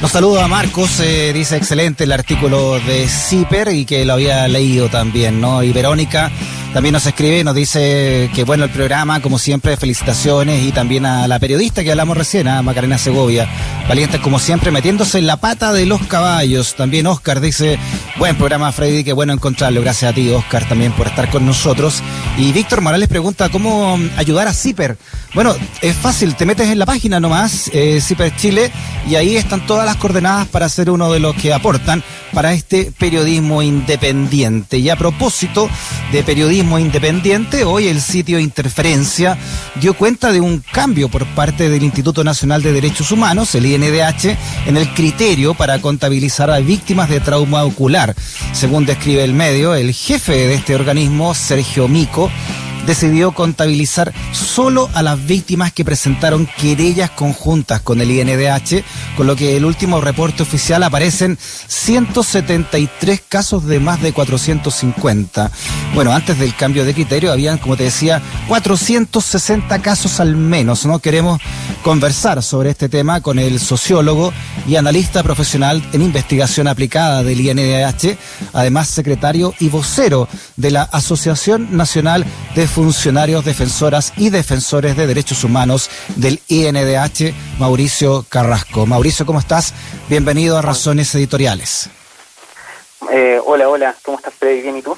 Nos saluda Marcos, eh, dice excelente el artículo de CIPER y que lo había leído también, ¿no? Y Verónica también nos escribe, nos dice que bueno el programa, como siempre, felicitaciones y también a la periodista que hablamos recién, a Macarena Segovia, valientes como siempre, metiéndose en la pata de los caballos. También Oscar dice, buen programa Freddy, qué bueno encontrarlo. Gracias a ti, Oscar, también por estar con nosotros. Y Víctor Morales pregunta, ¿cómo ayudar a CIPER? Bueno, es fácil, te metes en la página nomás, eh, CIPER Chile, y ahí están todas las coordenadas para ser uno de los que aportan para este periodismo independiente. Y a propósito de periodismo independiente, hoy el sitio Interferencia dio cuenta de un cambio por parte del Instituto Nacional de Derechos Humanos, el INDH, en el criterio para contabilizar a víctimas de trauma ocular. Según describe el medio, el jefe de este organismo, Sergio Mico, decidió contabilizar solo a las víctimas que presentaron querellas conjuntas con el INDH, con lo que el último reporte oficial aparecen 173 casos de más de 450. Bueno, antes del cambio de criterio habían, como te decía, 460 casos al menos, ¿no? Queremos conversar sobre este tema con el sociólogo y analista profesional en investigación aplicada del INDH, además secretario y vocero de la Asociación Nacional de funcionarios, defensoras y defensores de derechos humanos del INDH, Mauricio Carrasco. Mauricio, ¿cómo estás? Bienvenido a Razones Editoriales. Eh, hola, hola, ¿cómo estás, Freddy? ¿Bien y tú?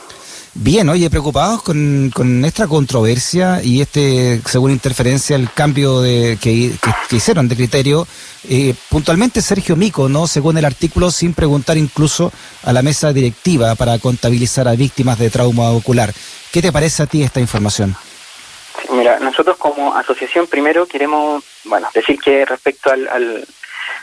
Bien, oye, preocupados con, con esta controversia y este, según interferencia, el cambio de, que, hicieron de criterio. Eh, puntualmente Sergio Mico, ¿no? Según el artículo, sin preguntar incluso a la mesa directiva para contabilizar a víctimas de trauma ocular. ¿Qué te parece a ti esta información? Mira, nosotros como asociación primero queremos, bueno, decir que respecto al,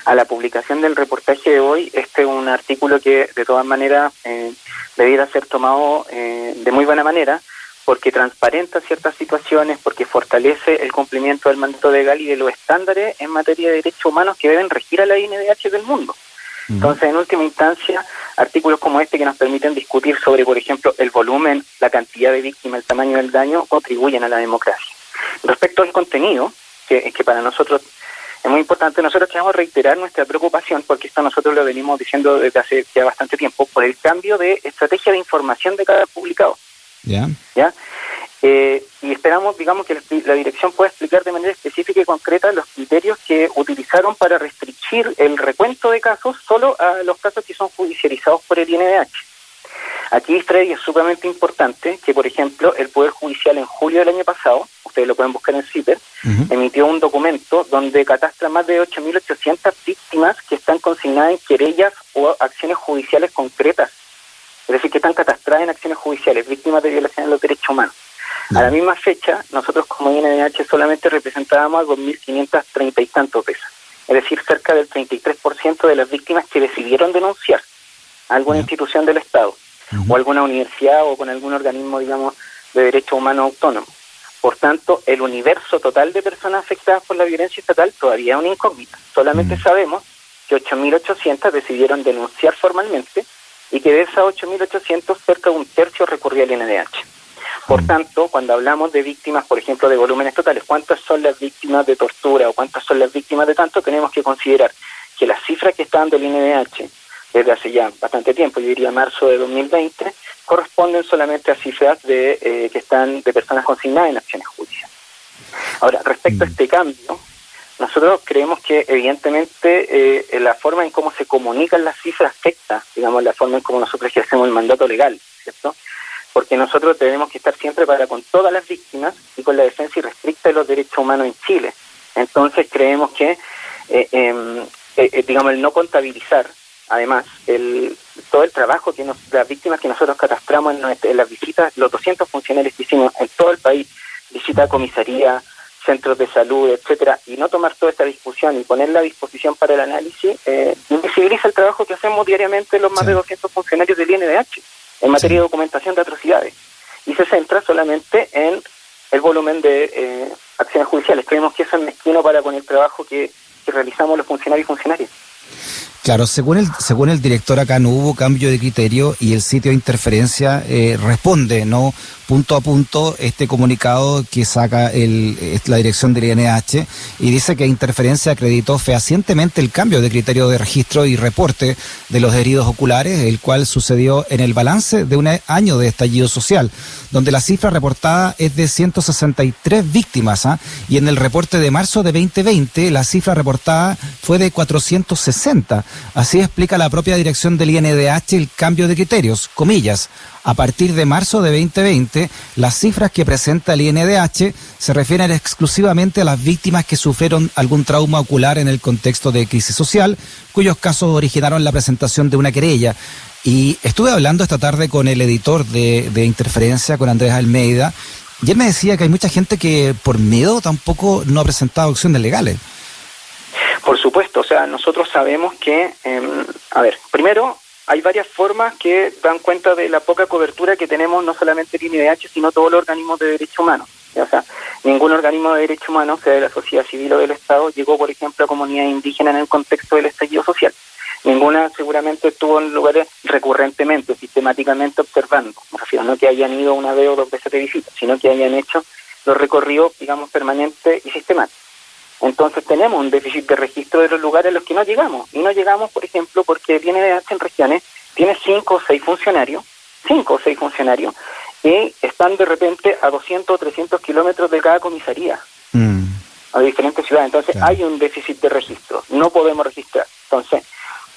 a la publicación del reportaje de hoy, este es un artículo que de todas maneras eh, debiera ser tomado eh, de muy buena manera porque transparenta ciertas situaciones, porque fortalece el cumplimiento del mandato legal y de los estándares en materia de derechos humanos que deben regir a la INDH del mundo. Entonces, en última instancia, artículos como este que nos permiten discutir sobre, por ejemplo, el volumen, la cantidad de víctimas, el tamaño del daño, contribuyen a la democracia. Respecto al contenido, que, que para nosotros es muy importante, nosotros queremos reiterar nuestra preocupación, porque esto nosotros lo venimos diciendo desde hace ya bastante tiempo, por el cambio de estrategia de información de cada publicado. ¿Ya? ¿Ya? Eh, y esperamos, digamos, que la dirección pueda explicar de manera específica y concreta los criterios que utilizaron para restringir el recuento de casos solo a los casos que son judicializados por el INDH. Aquí, Freddy, es sumamente importante que, por ejemplo, el Poder Judicial en julio del año pasado, ustedes lo pueden buscar en CIPER, emitió un documento donde catastra más de 8.800 víctimas que están consignadas en querellas o acciones judiciales concretas. Es decir, que están catastradas en acciones judiciales, víctimas de violación de los derechos humanos. A la misma fecha, nosotros como INDH solamente representábamos a 2.530 y tantos de esas. Es decir, cerca del 33% de las víctimas que decidieron denunciar a alguna institución del Estado o alguna universidad o con algún organismo, digamos, de derecho humano autónomo. Por tanto, el universo total de personas afectadas por la violencia estatal todavía es una incógnita. Solamente sabemos que 8.800 decidieron denunciar formalmente y que de esas 8.800 cerca de un tercio recurrió al INDH. Por mm. tanto, cuando hablamos de víctimas, por ejemplo, de volúmenes totales, ¿cuántas son las víctimas de tortura o cuántas son las víctimas de tanto? Tenemos que considerar que las cifras que están del INDH desde hace ya bastante tiempo, yo diría marzo de 2020, corresponden solamente a cifras de eh, que están de personas consignadas en acciones judiciales. Ahora, respecto a mm. este cambio, nosotros creemos que evidentemente eh, la forma en cómo se comunican las cifras afecta, digamos, la forma en cómo nosotros ejercemos el mandato legal, ¿cierto? Porque nosotros tenemos que estar siempre para con todas las víctimas y con la defensa irrestricta de los derechos humanos en Chile. Entonces creemos que, eh, em, eh, eh, digamos, el no contabilizar, además, el, todo el trabajo que nos, las víctimas que nosotros catastramos en, las visitas, los 200 funcionarios que hicimos en todo el país, visita a comisaría, centros de salud, etcétera, y no tomar toda esta discusión y ponerla a disposición para el análisis, invisibiliza el trabajo que hacemos diariamente los más de 200 funcionarios del INDH en materia de documentación de atrocidades y se centra solamente en el volumen de eh, acciones judiciales. Creemos que eso es mezquino para con el trabajo que, realizamos los funcionarios y funcionarias. Claro, según el, según el director acá no hubo cambio de criterio y el sitio de interferencia eh, responde, ¿no? Punto a punto este comunicado que saca el, la dirección del INH y dice que Interferencia acreditó fehacientemente el cambio de criterio de registro y reporte de los heridos oculares, el cual sucedió en el balance de un año de estallido social, donde la cifra reportada es de 163 víctimas ¿ah? y en el reporte de marzo de 2020 la cifra reportada fue de 460 Así explica la propia dirección del INDH el cambio de criterios, comillas. A partir de marzo de 2020, las cifras que presenta el INDH se refieren exclusivamente a las víctimas que sufrieron algún trauma ocular en el contexto de crisis social, cuyos casos originaron la presentación de una querella. Y estuve hablando esta tarde con el editor de, Interferencia, con Andrés Almeida, y él me decía que hay mucha gente que por miedo tampoco no ha presentado acciones legales. Por supuesto, o sea, nosotros sabemos que, em, a ver, primero hay varias formas que dan cuenta de la poca cobertura que tenemos no solamente el INDH, sino todos los organismos de derechos humanos. O sea, ningún organismo de derechos humanos, sea de la sociedad civil o del Estado, llegó, por ejemplo, a comunidades indígenas en el contexto del estallido social. Ninguna seguramente estuvo en lugares recurrentemente, sistemáticamente observando. Me refiero, no que hayan ido una vez o dos veces de visita, sino que hayan hecho los recorridos, digamos, permanentes y sistemáticos. Entonces tenemos un déficit de registro de los lugares a los que no llegamos. Y no llegamos, por ejemplo, porque viene de en regiones, tiene cinco o seis funcionarios, cinco o seis funcionarios, y están de repente a 200 o 300 kilómetros de cada comisaría, mm. a diferentes ciudades. Entonces hay un déficit de registro, no podemos registrar. Entonces,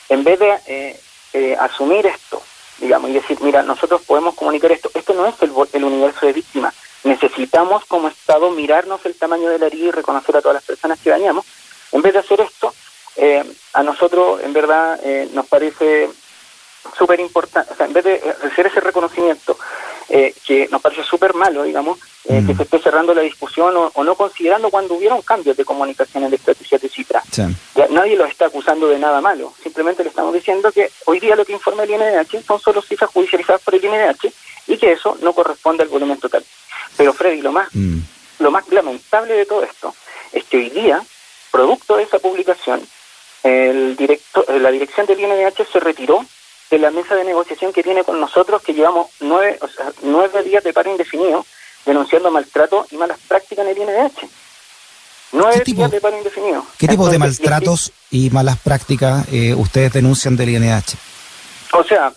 en vez de eh, eh, asumir esto, digamos, y decir, mira, nosotros podemos comunicar esto, esto no es el, el universo de víctimas, necesitamos como Estado mirarnos el tamaño de la herida y reconocer a todas las personas que dañamos. En vez de hacer esto, eh, a nosotros en verdad eh, nos parece súper importante, o sea, en vez de hacer ese reconocimiento, eh, que nos parece súper malo, digamos, que mm. se esté cerrando la discusión o, no considerando cuando hubieron cambios de comunicación en la estrategia de cifra. nadie lo está acusando de nada malo, simplemente le estamos diciendo que hoy día lo que informa el INDH son solo cifras judicializadas por el INDH y que eso no corresponde al volumen total. Pero Freddy, lo más, mm. lo más lamentable de todo esto es que hoy día, producto de esa publicación, el directo, la dirección del INDH se retiró de la mesa de negociación que tiene con nosotros, que llevamos nueve, o sea, nueve días de paro indefinido denunciando maltrato y malas prácticas en el INDH. Nueve días de paro indefinido. ¿Qué tipo de maltratos y, malas prácticas eh, ustedes denuncian del INDH? O sea,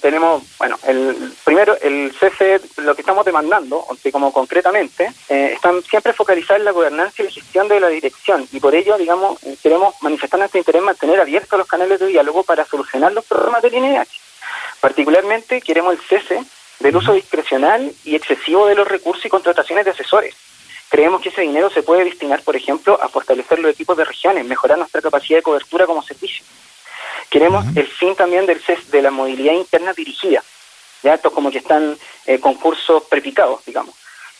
tenemos, bueno, el primero, el CC, lo que estamos demandando, como concretamente, eh, están siempre focalizados en la gobernanza y la gestión de la dirección, y por ello, digamos, eh, queremos manifestar nuestro interés en mantener abiertos los canales de diálogo para solucionar los problemas del INEH. Particularmente, queremos el cese del uso discrecional y excesivo de los recursos y contrataciones de asesores. Creemos que ese dinero se puede destinar, por ejemplo, a fortalecer los equipos de regiones, mejorar nuestra capacidad de cobertura como servicio. Queremos el fin también del CES, de la movilidad interna dirigida. Ya estos como que están eh, concursos prepicados, digamos.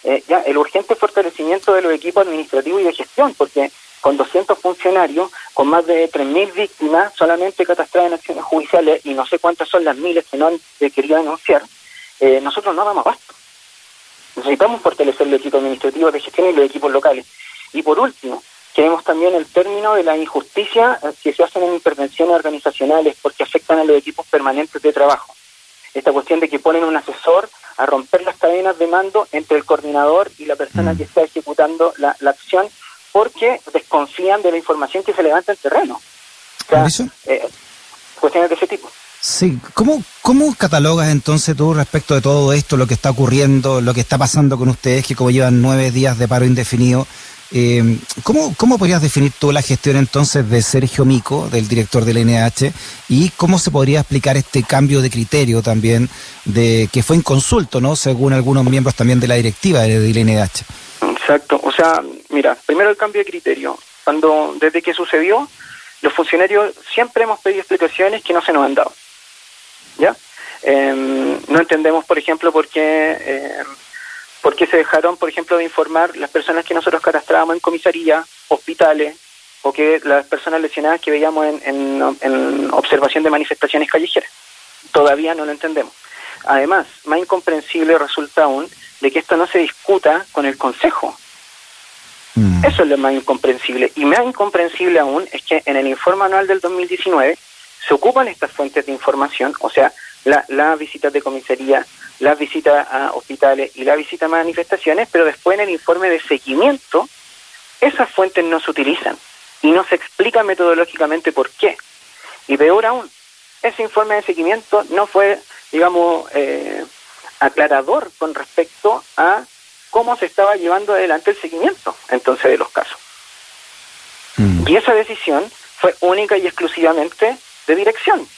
Eh, ya el urgente fortalecimiento de los equipos administrativos y de gestión, porque con 200 funcionarios, con más de 3.000 víctimas solamente catastradas en acciones judiciales y no sé cuántas son las miles que no han querido denunciar, eh, nosotros no damos abasto. Necesitamos fortalecer el equipo administrativo de gestión y los equipos locales. Y por último, Queremos también el término de la injusticia eh, que se hacen en intervenciones organizacionales porque afectan a los equipos permanentes de trabajo. Esta cuestión de que ponen un asesor a romper las cadenas de mando entre el coordinador y la persona mm. que está ejecutando la, acción porque desconfían de la información que se levanta en terreno. O sea, eh, cuestiones de ese tipo. Sí, ¿Cómo, ¿cómo catalogas entonces tú respecto de todo esto, lo que está ocurriendo, lo que está pasando con ustedes, que como llevan nueve días de paro indefinido, eh, ¿cómo, ¿Cómo podrías definir tú la gestión entonces de Sergio Mico, del director del NH, y cómo se podría explicar este cambio de criterio también, de que fue inconsulto, ¿no? Según algunos miembros también de la directiva del NH. Exacto, o sea, mira, primero el cambio de criterio. Cuando, desde que sucedió, los funcionarios siempre hemos pedido explicaciones que no se nos han dado. ¿Ya? Em, no entendemos, por ejemplo, por qué eh, ¿Por qué se dejaron, por ejemplo, de informar las personas que nosotros catastrábamos en comisaría, hospitales, o que las personas lesionadas que veíamos en, observación de manifestaciones callejeras? Todavía no lo entendemos. Además, más incomprensible resulta aún de que esto no se discuta con el Consejo. Mm. Eso es lo más incomprensible. Y más incomprensible aún es que en el informe anual del 2019 se ocupan estas fuentes de información, o sea, las la visitas de comisaría, las visitas a hospitales y la visita a manifestaciones, pero después en el informe de seguimiento esas fuentes no se utilizan y no se explica metodológicamente por qué. Y peor aún, ese informe de seguimiento no fue, digamos, eh, aclarador con respecto a cómo se estaba llevando adelante el seguimiento entonces de los casos. Mm. Y esa decisión fue única y exclusivamente de dirección.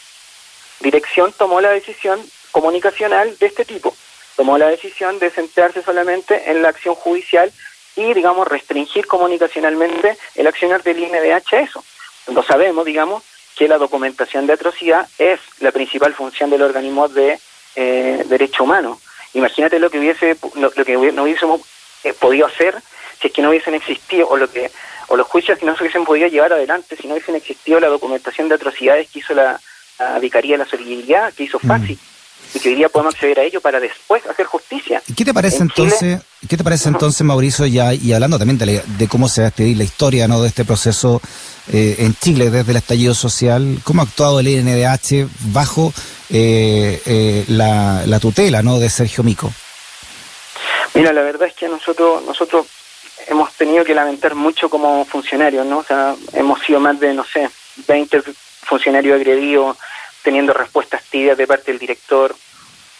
Dirección tomó la decisión comunicacional de este tipo. Tomó la decisión de centrarse solamente en la acción judicial y, digamos, restringir comunicacionalmente el accionar del INDH a eso. Lo sabemos, digamos, que la documentación de atrocidad es la principal función del organismo de eh, derecho humano. Imagínate lo que hubiese, lo, que no hubiésemos eh, podido hacer si es que no hubiesen existido, o lo que, o los juicios que no se hubiesen podido llevar adelante si no hubiesen existido la documentación de atrocidades que hizo la, Vicaría de la Solidaridad, que hizo mm. Y que hoy día podemos acceder a ello para después hacer justicia. ¿Qué te parece entonces, qué te parece entonces, Mauricio, ya y hablando también de, cómo se va a expedir la historia ¿no? de este proceso eh, en Chile desde el estallido social, cómo ha actuado el INDH bajo eh, eh, la, tutela ¿no? de Sergio Mico? Mira, la verdad es que nosotros nosotros hemos tenido que lamentar mucho como funcionarios, ¿no? O sea, hemos sido más de, no sé, 20 funcionarios agredidos, teniendo respuestas tibias de parte del director.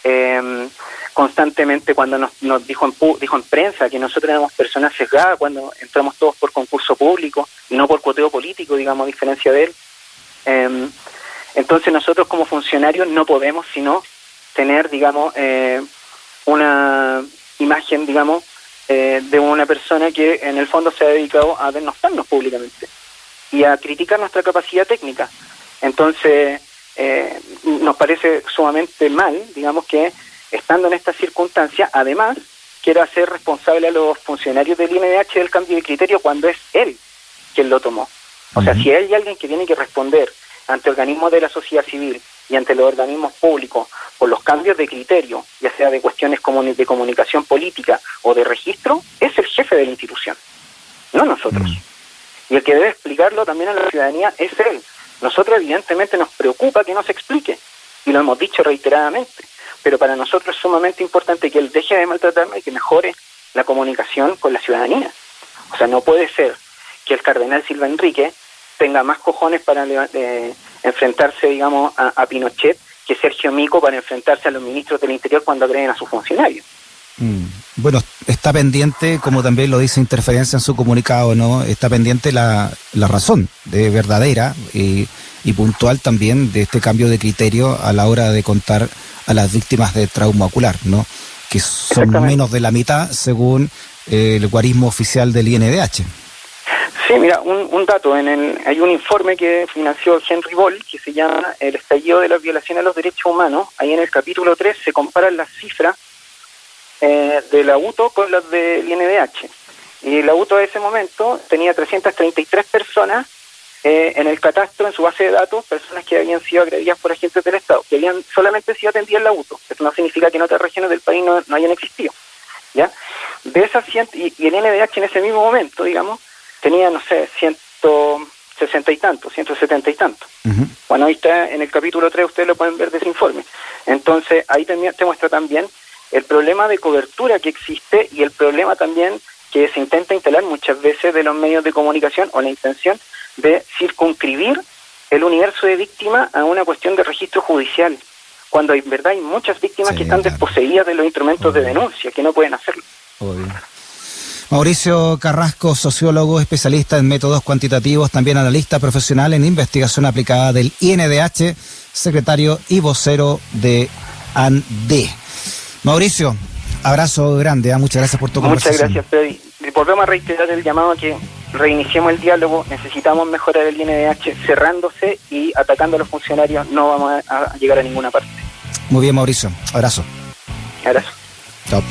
Eh, constantemente cuando nos, nos dijo, en, dijo en prensa que nosotros éramos personas sesgadas cuando entramos todos por concurso público no por cuoteo político, digamos, a diferencia de él. Eh, entonces nosotros como funcionarios no podemos sino tener, digamos, eh, una imagen, digamos, eh, de una persona que en el fondo se ha dedicado a denostarnos públicamente y a criticar nuestra capacidad técnica. Entonces, eh, nos parece sumamente mal, digamos que estando en esta circunstancia, además, quiera hacer responsable a los funcionarios del INDH del cambio de criterio cuando es él quien lo tomó. O sea, si hay alguien que tiene que responder ante organismos de la sociedad civil y ante los organismos públicos por los cambios de criterio, ya sea de cuestiones de comunicación política o de registro, es el jefe de la institución, no nosotros. Y el que debe explicarlo también a la ciudadanía es él. Nosotros evidentemente nos preocupa que no se explique, y lo hemos dicho reiteradamente, pero para nosotros es sumamente importante que él deje de maltratarme y que mejore la comunicación con la ciudadanía. O sea, no puede ser que el cardenal Silva Enrique tenga más cojones para eh, enfrentarse, digamos, a, Pinochet que Sergio Mico para enfrentarse a los ministros del Interior cuando agreden a sus funcionarios. Mm. Bueno, está pendiente, como también lo dice Interferencia en su comunicado, ¿no? Está pendiente la, la razón de verdadera y, puntual también de este cambio de criterio a la hora de contar a las víctimas de trauma ocular, ¿no? Que son menos de la mitad según eh, el guarismo oficial del INDH. Sí, mira, un, dato. En el, hay un informe que financió Henry Boll que se llama El estallido de las violaciones a los derechos humanos. Ahí en el capítulo 3 se comparan las cifras eh, de la UTO con las del INDH. Y la UTO de ese momento tenía 333 personas eh, en el catastro, en su base de datos, personas que habían sido agredidas por agentes del Estado, que habían solamente sido atendidas en la UTO. Eso no significa que en otras regiones del país no, hayan existido. ¿ya? De esas y, y el INDH en ese mismo momento, digamos, tenía, no sé, 160 y tantos, 170 y tantos. Bueno, ahí está en el capítulo 3, ustedes lo pueden ver de ese informe. Entonces, ahí también te muestra también el problema de cobertura que existe y el problema también que se intenta instalar muchas veces de los medios de comunicación o la intención de circunscribir el universo de víctimas a una cuestión de registro judicial, cuando en verdad hay muchas víctimas que están desposeídas de los instrumentos de denuncia, que no pueden hacerlo. Mauricio Carrasco, sociólogo, especialista en métodos cuantitativos, también analista profesional en investigación aplicada del INDH, secretario y vocero de ANDE. Mauricio, abrazo grande, ¿ah? muchas gracias por tu Muchas gracias, Freddy. Volvemos a reiterar el llamado a que reiniciemos el diálogo, necesitamos mejorar el INDH cerrándose y atacando a los funcionarios no vamos a llegar a ninguna parte. Muy bien, Mauricio, abrazo. Abrazo.